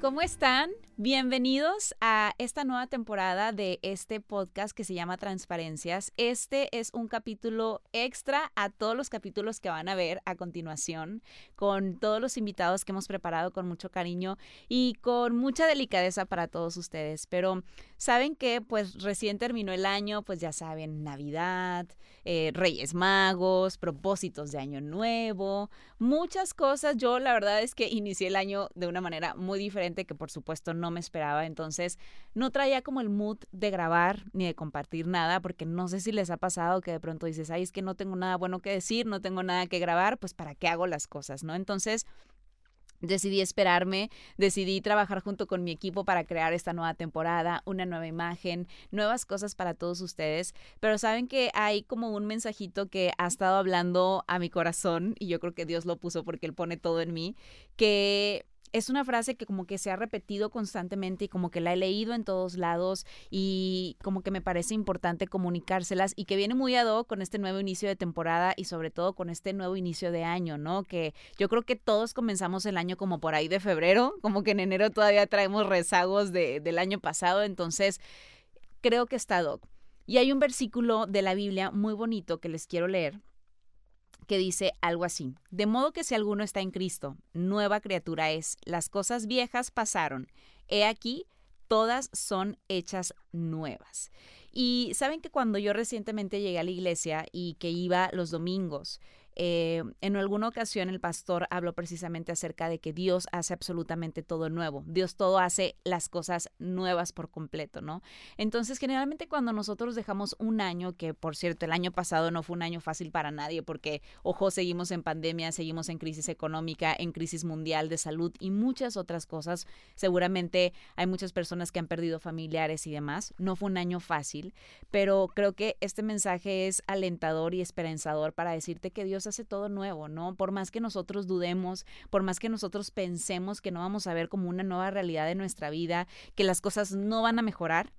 ¿Cómo están? Bienvenidos a esta nueva temporada de este podcast que se llama Transparencias. Este es un capítulo extra a todos los capítulos que van a ver a continuación, con todos los invitados que hemos preparado con mucho cariño y con mucha delicadeza para todos ustedes. Pero saben que pues recién terminó el año, pues ya saben, Navidad, eh, Reyes Magos, propósitos de Año Nuevo, muchas cosas. Yo la verdad es que inicié el año de una manera muy diferente que por supuesto no me esperaba. Entonces no traía como el mood de grabar ni de compartir nada porque no sé si les ha pasado que de pronto dices, ay, es que no tengo nada bueno que decir, no tengo nada que grabar, pues para qué hago las cosas, ¿no? Entonces Decidí esperarme, decidí trabajar junto con mi equipo para crear esta nueva temporada, una nueva imagen, nuevas cosas para todos ustedes, pero saben que hay como un mensajito que ha estado hablando a mi corazón y yo creo que Dios lo puso porque Él pone todo en mí, que es una frase que como que se ha repetido constantemente y como que la he leído en todos lados y como que me parece importante comunicárselas y que viene muy ad hoc con este nuevo inicio de temporada y sobre todo con este nuevo inicio de año, ¿no? Que yo creo que todos comenzamos el año como por ahí de febrero, como que en enero todavía traemos rezagos de, del año pasado, entonces creo que está ad hoc. Y hay un versículo de la Biblia muy bonito que les quiero leer que dice algo así. De modo que si alguno está en Cristo, nueva criatura es. Las cosas viejas pasaron. He aquí, todas son hechas nuevas. Y saben que cuando yo recientemente llegué a la iglesia y que iba los domingos, eh, en alguna ocasión el pastor habló precisamente acerca de que Dios hace absolutamente todo nuevo. Dios todo hace las cosas nuevas por completo, ¿no? Entonces, generalmente cuando nosotros dejamos un año, que por cierto, el año pasado no fue un año fácil para nadie, porque, ojo, seguimos en pandemia, seguimos en crisis económica, en crisis mundial de salud y muchas otras cosas. Seguramente hay muchas personas que han perdido familiares y demás. No fue un año fácil, pero creo que este mensaje es alentador y esperanzador para decirte que Dios hace todo nuevo, ¿no? Por más que nosotros dudemos, por más que nosotros pensemos que no vamos a ver como una nueva realidad de nuestra vida, que las cosas no van a mejorar,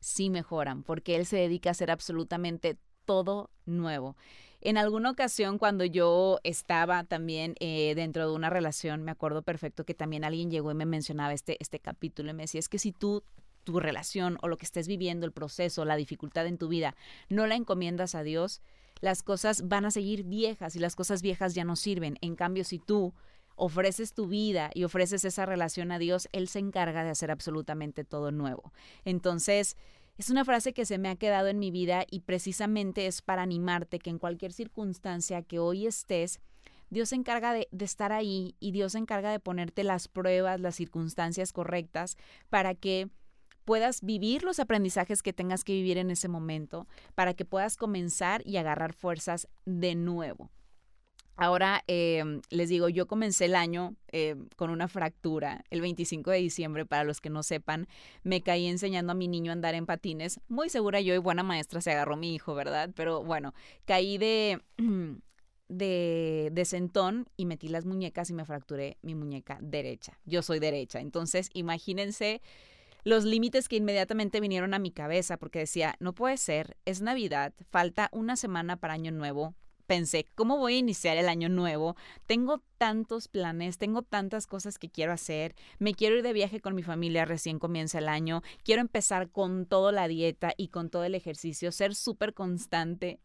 sí mejoran, porque Él se dedica a hacer absolutamente todo nuevo. En alguna ocasión cuando yo estaba también eh, dentro de una relación, me acuerdo perfecto que también alguien llegó y me mencionaba este, este capítulo y me decía, es que si tú tu relación o lo que estés viviendo, el proceso, la dificultad en tu vida, no la encomiendas a Dios, las cosas van a seguir viejas y las cosas viejas ya no sirven. En cambio, si tú ofreces tu vida y ofreces esa relación a Dios, Él se encarga de hacer absolutamente todo nuevo. Entonces, es una frase que se me ha quedado en mi vida y precisamente es para animarte que en cualquier circunstancia que hoy estés, Dios se encarga de, estar ahí y Dios se encarga de ponerte las pruebas, las circunstancias correctas para que puedas vivir los aprendizajes que tengas que vivir en ese momento, para que puedas comenzar y agarrar fuerzas de nuevo. Ahora em, les digo, yo comencé el año em, con una fractura el 25 de diciembre, para los que no sepan, me caí enseñando a mi niño a andar en patines. Muy segura yo y buena maestra se agarró mi hijo, ¿verdad? Pero bueno, caí de, de, de sentón y metí las muñecas y me fracturé mi muñeca derecha. Yo soy derecha, entonces imagínense los límites que inmediatamente vinieron a mi cabeza porque decía, no puede ser, es Navidad, falta una semana para Año Nuevo. Pensé, ¿cómo voy a iniciar el año nuevo? Tengo tantos planes, tengo tantas cosas que quiero hacer, me quiero ir de viaje con mi familia recién comienza el año, quiero empezar con toda la dieta y con todo el ejercicio, ser súper constante.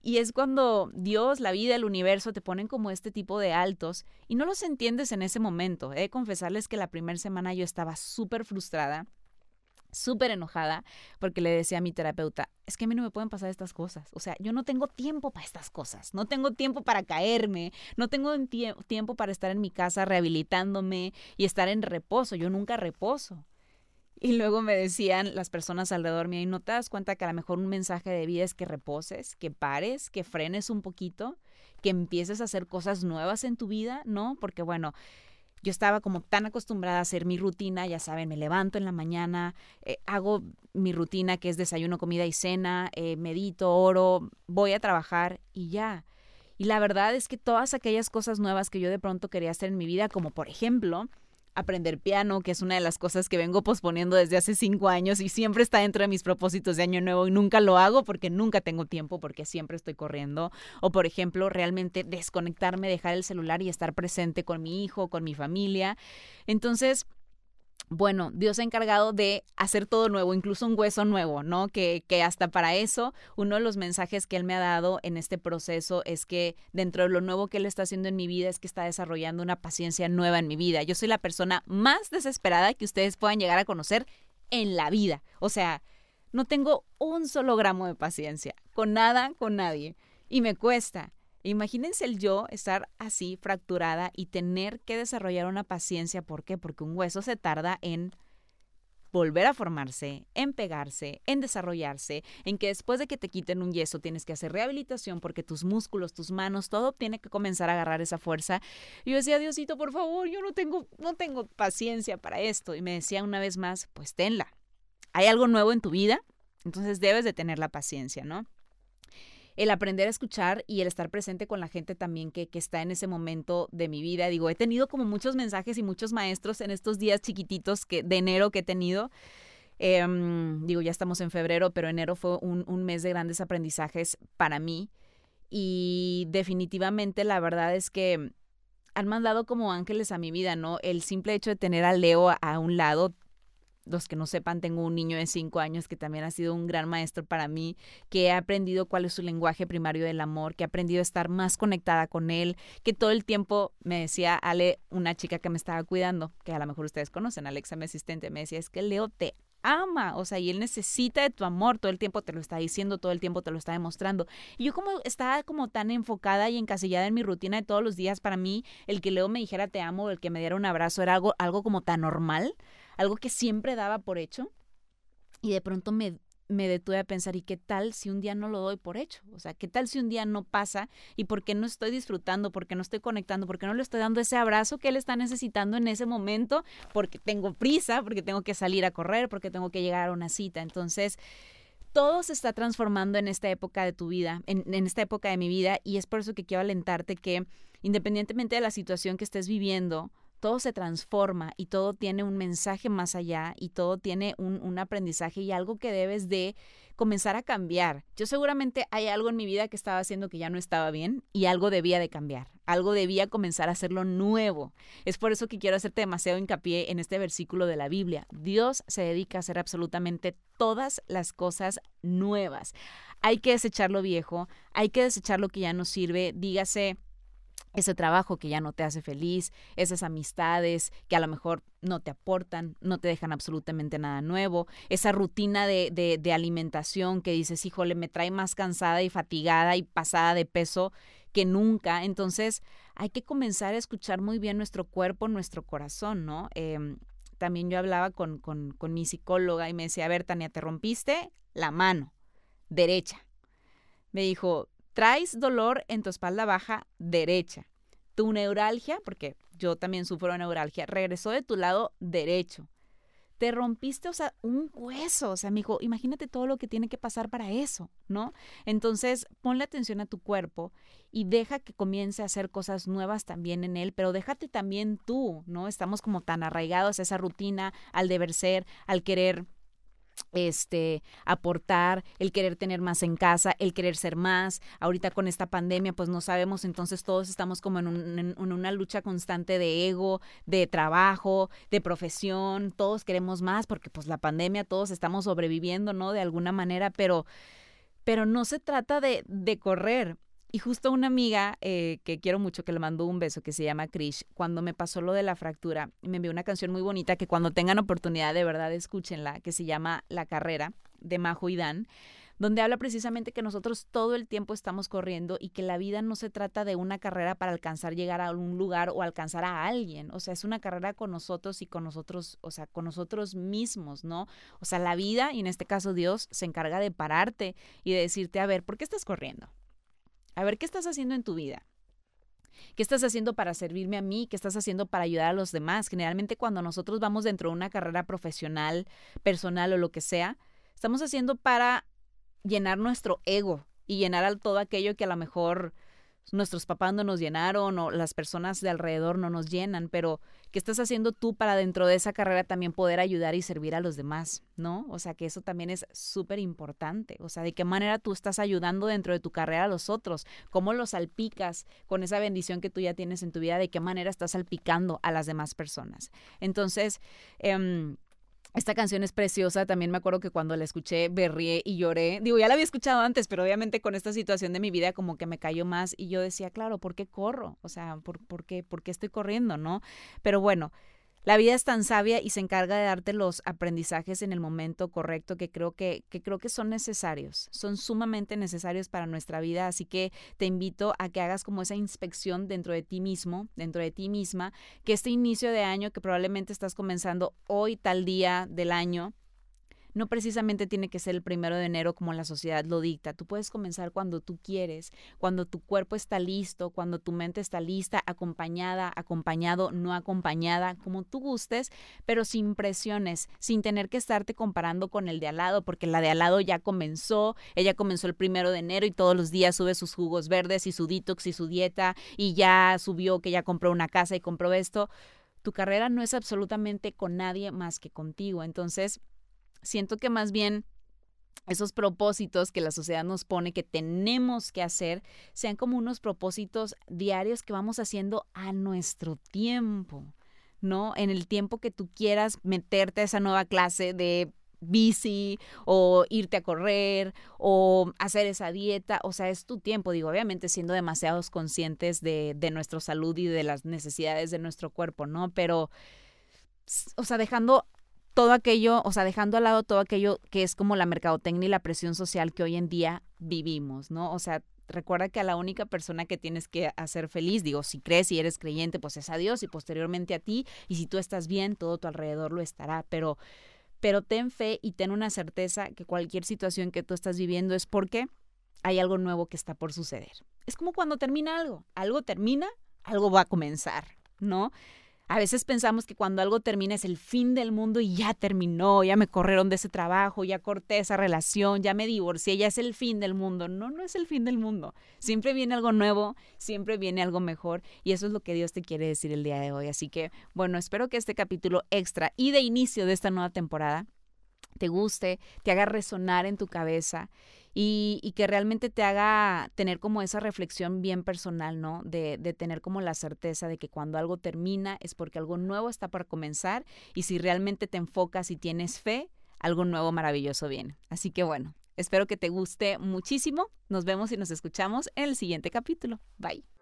Y es cuando Dios, la vida, el universo te ponen como este tipo de altos y no los entiendes en ese momento. He de confesarles que la primera semana yo estaba súper frustrada súper enojada porque le decía a mi terapeuta, es que a mí no me pueden pasar estas cosas. O sea, yo no tengo tiempo para estas cosas. No tengo tiempo para caerme. No tengo tiempo para estar en mi casa rehabilitándome y estar en reposo. Yo nunca reposo. Y luego me decían las personas alrededor mío, ¿y no te das cuenta que a lo mejor un mensaje de vida es que reposes, que pares, que frenes un poquito, que empieces a hacer cosas nuevas en tu vida? ¿No? Porque bueno, yo estaba como tan acostumbrada a hacer mi rutina, ya saben, me levanto en la mañana, eh, hago mi rutina que es desayuno, comida y cena, eh, medito, oro, voy a trabajar y ya. Y la verdad es que todas aquellas cosas nuevas que yo de pronto quería hacer en mi vida, como por ejemplo aprender piano, que es una de las cosas que vengo posponiendo desde hace cinco años y siempre está dentro de mis propósitos de año nuevo y nunca lo hago porque nunca tengo tiempo, porque siempre estoy corriendo. O por ejemplo, realmente desconectarme, dejar el celular y estar presente con mi hijo, con mi familia. Entonces, bueno, Dios ha encargado de hacer todo nuevo, incluso un hueso nuevo, ¿no? Que, que, hasta para eso, uno de los mensajes que Él me ha dado en este proceso es que dentro de lo nuevo que Él está haciendo en mi vida es que está desarrollando una paciencia nueva en mi vida. Yo soy la persona más desesperada que ustedes puedan llegar a conocer en la vida. O sea, no tengo un solo gramo de paciencia, con nada, con nadie. Y me cuesta. Imagínense el yo estar así fracturada y tener que desarrollar una paciencia. ¿Por qué? Porque un hueso se tarda en volver a formarse, en pegarse, en desarrollarse, en que después de que te quiten un yeso tienes que hacer rehabilitación porque tus músculos, tus manos, todo tiene que comenzar a agarrar esa fuerza. Y yo decía, Diosito, por favor, yo no tengo, no tengo paciencia para esto. Y me decía una vez más, pues tenla. Hay algo nuevo en tu vida, entonces debes de tener la paciencia, ¿no? El aprender a escuchar y el estar presente con la gente también que, está en ese momento de mi vida. Digo, he tenido como muchos mensajes y muchos maestros en estos días chiquititos que, de enero que he tenido. Em, digo, ya estamos en febrero, pero enero fue un, un mes de grandes aprendizajes para mí. Y definitivamente la verdad es que han mandado como ángeles a mi vida, ¿no? El simple hecho de tener a Leo a un lado los que no sepan, tengo un niño de cinco años que también ha sido un gran maestro para mí, que ha aprendido cuál es su lenguaje primario del amor, que ha aprendido a estar más conectada con él, que todo el tiempo me decía Ale, una chica que me estaba cuidando, que a lo mejor ustedes conocen, Alexa, mi asistente, me decía, es que Leo te ama, o sea, y él necesita de tu amor, todo el tiempo te lo está diciendo, todo el tiempo te lo está demostrando. Y yo como estaba como tan enfocada y encasillada en mi rutina de todos los días, para mí el que Leo me dijera te amo, el que me diera un abrazo era algo, algo como tan normal, algo que siempre daba por hecho. Y de pronto me, me detuve a pensar, ¿y qué tal si un día no lo doy por hecho? O sea, ¿qué tal si un día no pasa y por qué no estoy disfrutando, por qué no estoy conectando, por qué no le estoy dando ese abrazo que él está necesitando en ese momento? Porque tengo prisa, porque tengo que salir a correr, porque tengo que llegar a una cita. Entonces, todo se está transformando en esta época de tu vida, en, en esta época de mi vida, y es por eso que quiero alentarte que independientemente de la situación que estés viviendo, todo se transforma y todo tiene un mensaje más allá y todo tiene un, aprendizaje y algo que debes de comenzar a cambiar. Yo seguramente hay algo en mi vida que estaba haciendo que ya no estaba bien y algo debía de cambiar, algo debía comenzar a hacerlo nuevo. Es por eso que quiero hacerte demasiado hincapié en este versículo de la Biblia. Dios se dedica a hacer absolutamente todas las cosas nuevas. Hay que desechar lo viejo, hay que desechar lo que ya no sirve, dígase ese trabajo que ya no te hace feliz, esas amistades que a lo mejor no te aportan, no te dejan absolutamente nada nuevo, esa rutina de, de, alimentación que dices, híjole, me trae más cansada y fatigada y pasada de peso que nunca. Entonces hay que comenzar a escuchar muy bien nuestro cuerpo, nuestro corazón, ¿no? Em, también yo hablaba con, con, con mi psicóloga y me decía, a ver, Tania, te rompiste la mano derecha. Me dijo, traes dolor en tu espalda baja derecha. Tu neuralgia, porque yo también sufro neuralgia, regresó de tu lado derecho. Te rompiste, o sea, un hueso. O sea, amigo, imagínate todo lo que tiene que pasar para eso, ¿no? Entonces, ponle atención a tu cuerpo y deja que comience a hacer cosas nuevas también en él, pero déjate también tú, ¿no? Estamos como tan arraigados a esa rutina, al deber ser, al querer este, aportar, el querer tener más en casa, el querer ser más. Ahorita con esta pandemia, pues no sabemos, entonces todos estamos como en, en, una lucha constante de ego, de trabajo, de profesión, todos queremos más porque pues la pandemia, todos estamos sobreviviendo, ¿no? De alguna manera, pero, pero no se trata de, de correr, y justo una amiga eh, que quiero mucho, que le mandó un beso, que se llama Krish, cuando me pasó lo de la fractura, me envió una canción muy bonita que cuando tengan oportunidad de verdad escúchenla, que se llama La Carrera, de Majo y Dan, donde habla precisamente que nosotros todo el tiempo estamos corriendo y que la vida no se trata de una carrera para alcanzar llegar a un lugar o alcanzar a alguien, o sea, es una carrera con nosotros y con nosotros, o sea, con nosotros mismos, ¿no? O sea, la vida, y en este caso Dios, se encarga de pararte y de decirte, a ver, ¿por qué estás corriendo? A ver, ¿qué estás haciendo en tu vida? ¿Qué estás haciendo para servirme a mí? ¿Qué estás haciendo para ayudar a los demás? Generalmente cuando nosotros vamos dentro de una carrera profesional, personal o lo que sea, estamos haciendo para llenar nuestro ego y llenar todo aquello que a lo mejor nuestros papás no nos llenaron o las personas de alrededor no nos llenan, pero ¿qué estás haciendo tú para dentro de esa carrera también poder ayudar y servir a los demás? ¿No? O sea, que eso también es súper importante. O sea, de qué manera tú estás ayudando dentro de tu carrera a los otros, cómo los salpicas con esa bendición que tú ya tienes en tu vida, de qué manera estás salpicando a las demás personas. Entonces, eh, esta canción es preciosa, también me acuerdo que cuando la escuché berrié y lloré. Digo, ya la había escuchado antes, pero obviamente con esta situación de mi vida como que me cayó más y yo decía, claro, ¿por qué corro? O sea, ¿por, por, qué, ¿por qué estoy corriendo, no? Pero bueno, la vida es tan sabia y se encarga de darte los aprendizajes en el momento correcto que creo que, que creo que son necesarios, son sumamente necesarios para nuestra vida, así que te invito a que hagas como esa inspección dentro de ti mismo, dentro de ti misma, que este inicio de año que probablemente estás comenzando hoy tal día del año, no precisamente tiene que ser el primero de enero como la sociedad lo dicta. Tú puedes comenzar cuando tú quieres, cuando tu cuerpo está listo, cuando tu mente está lista, acompañada, acompañado, no acompañada, como tú gustes, pero sin presiones, sin tener que estarte comparando con el de al lado, porque la de al lado ya comenzó, ella comenzó el primero de enero y todos los días sube sus jugos verdes y su detox y su dieta y ya subió que ya compró una casa y compró esto. Tu carrera no es absolutamente con nadie más que contigo. Entonces, siento que más bien esos propósitos que la sociedad nos pone que tenemos que hacer sean como unos propósitos diarios que vamos haciendo a nuestro tiempo, ¿no? En el tiempo que tú quieras meterte a esa nueva clase de bici o irte a correr o hacer esa dieta, o sea, es tu tiempo, digo, obviamente siendo demasiados conscientes de, de nuestra salud y de las necesidades de nuestro cuerpo, ¿no? Pero, o sea, dejando todo aquello, o sea, dejando al lado todo aquello que es como la mercadotecnia y la presión social que hoy en día vivimos, ¿no? O sea, recuerda que a la única persona que tienes que hacer feliz, digo, si crees y eres creyente, pues es a Dios y posteriormente a ti, y si tú estás bien, todo tu alrededor lo estará, pero pero ten fe y ten una certeza que cualquier situación que tú estás viviendo es porque hay algo nuevo que está por suceder. Es como cuando termina algo, algo termina, algo va a comenzar, ¿no? A veces pensamos que cuando algo termina es el fin del mundo y ya terminó, ya me corrieron de ese trabajo, ya corté esa relación, ya me divorcié, ya es el fin del mundo. No, no es el fin del mundo. Siempre viene algo nuevo, siempre viene algo mejor y eso es lo que Dios te quiere decir el día de hoy. Así que, bueno, espero que este capítulo extra y de inicio de esta nueva temporada te guste, te haga resonar en tu cabeza y, que realmente te haga tener como esa reflexión bien personal, ¿no? De, de, tener como la certeza de que cuando algo termina es porque algo nuevo está por comenzar y si realmente te enfocas y tienes fe, algo nuevo maravilloso viene. Así que bueno, espero que te guste muchísimo. Nos vemos y nos escuchamos en el siguiente capítulo. Bye.